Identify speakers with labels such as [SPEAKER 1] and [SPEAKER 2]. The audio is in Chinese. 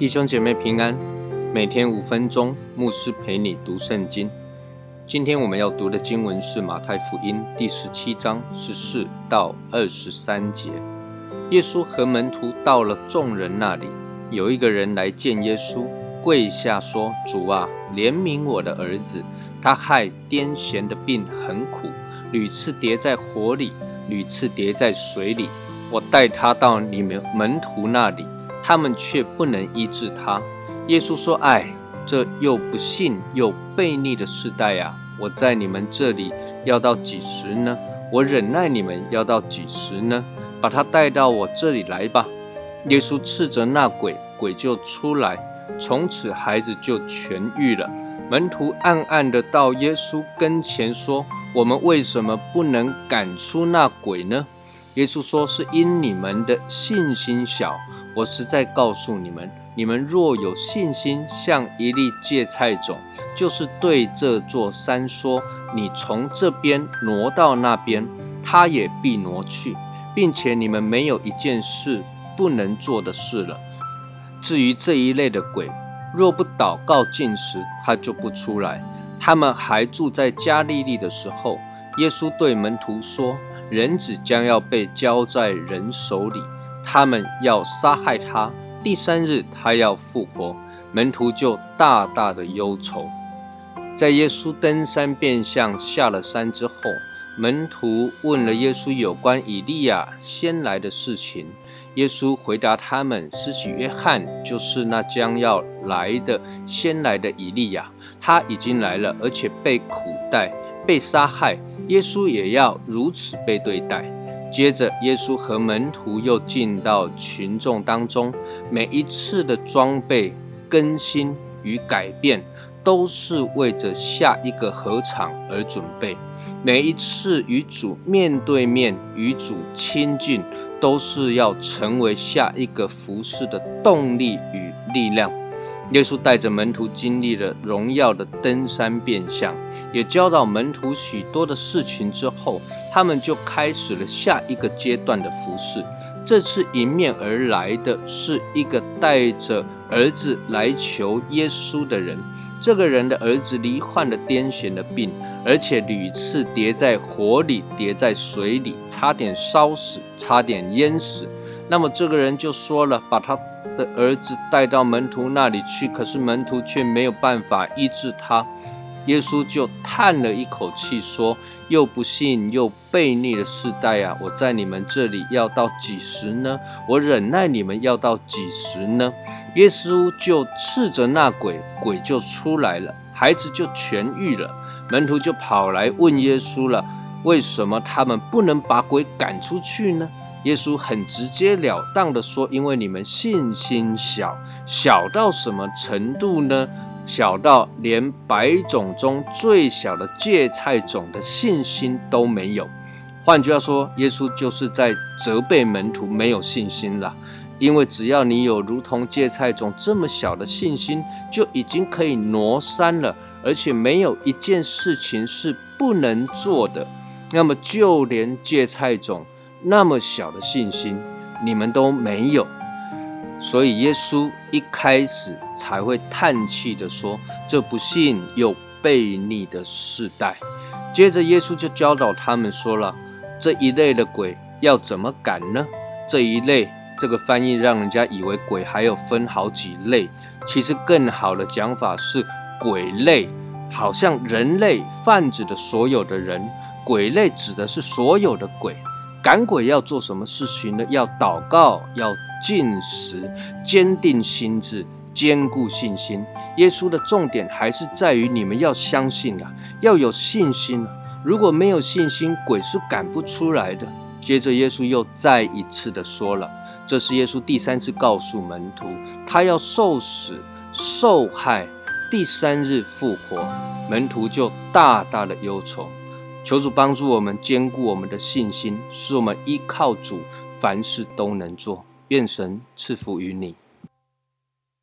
[SPEAKER 1] 弟兄姐妹平安，每天五分钟，牧师陪你读圣经。今天我们要读的经文是马太福音第十七章十四到二十三节。耶稣和门徒到了众人那里，有一个人来见耶稣，跪下说：“主啊，怜悯我的儿子，他害癫痫的病很苦，屡次跌在火里，屡次跌在水里。我带他到你们门徒那里。”他们却不能医治他。耶稣说：“哎，这又不信又悖逆的世代呀！我在你们这里要到几时呢？我忍耐你们要到几时呢？把他带到我这里来吧。”耶稣斥责那鬼，鬼就出来，从此孩子就痊愈了。门徒暗暗的到耶稣跟前说：“我们为什么不能赶出那鬼呢？”耶稣说：“是因你们的信心小。我实在告诉你们，你们若有信心，像一粒芥菜种，就是对这座山说：‘你从这边挪到那边’，它也必挪去，并且你们没有一件事不能做的事了。至于这一类的鬼，若不祷告进食，他就不出来。他们还住在加利利的时候，耶稣对门徒说。”人子将要被交在人手里，他们要杀害他。第三日，他要复活。门徒就大大的忧愁。在耶稣登山变相下了山之后，门徒问了耶稣有关以利亚先来的事情。耶稣回答他们：施洗约翰就是那将要来的先来的以利亚，他已经来了，而且被苦待，被杀害。耶稣也要如此被对待。接着，耶稣和门徒又进到群众当中。每一次的装备更新与改变，都是为着下一个合场而准备。每一次与主面对面、与主亲近，都是要成为下一个服侍的动力与力量。耶稣带着门徒经历了荣耀的登山变相，也教导门徒许多的事情之后，他们就开始了下一个阶段的服饰。这次迎面而来的是一个带着儿子来求耶稣的人。这个人的儿子罹患了癫痫的病，而且屡次跌在火里、跌在水里，差点烧死，差点淹死。那么这个人就说了，把他。的儿子带到门徒那里去，可是门徒却没有办法医治他。耶稣就叹了一口气，说：“又不信又悖逆的世代啊！我在你们这里要到几时呢？我忍耐你们要到几时呢？”耶稣就斥责那鬼，鬼就出来了，孩子就痊愈了。门徒就跑来问耶稣了：“为什么他们不能把鬼赶出去呢？”耶稣很直截了当的说：“因为你们信心小，小到什么程度呢？小到连百种中最小的芥菜种的信心都没有。换句话说，耶稣就是在责备门徒没有信心了。因为只要你有如同芥菜种这么小的信心，就已经可以挪山了，而且没有一件事情是不能做的。那么，就连芥菜种。”那么小的信心，你们都没有，所以耶稣一开始才会叹气的说：“这不信又悖逆的世代。”接着耶稣就教导他们说了：“这一类的鬼要怎么赶呢？”这一类这个翻译让人家以为鬼还有分好几类，其实更好的讲法是鬼类，好像人类泛指的所有的人，鬼类指的是所有的鬼。赶鬼要做什么事情呢？要祷告，要进食，坚定心智，坚固信心。耶稣的重点还是在于你们要相信啊，要有信心啊。如果没有信心，鬼是赶不出来的。接着，耶稣又再一次的说了，这是耶稣第三次告诉门徒，他要受死、受害，第三日复活。门徒就大大的忧愁。求主帮助我们坚固我们的信心，使我们依靠主，凡事都能做。愿神赐福于你。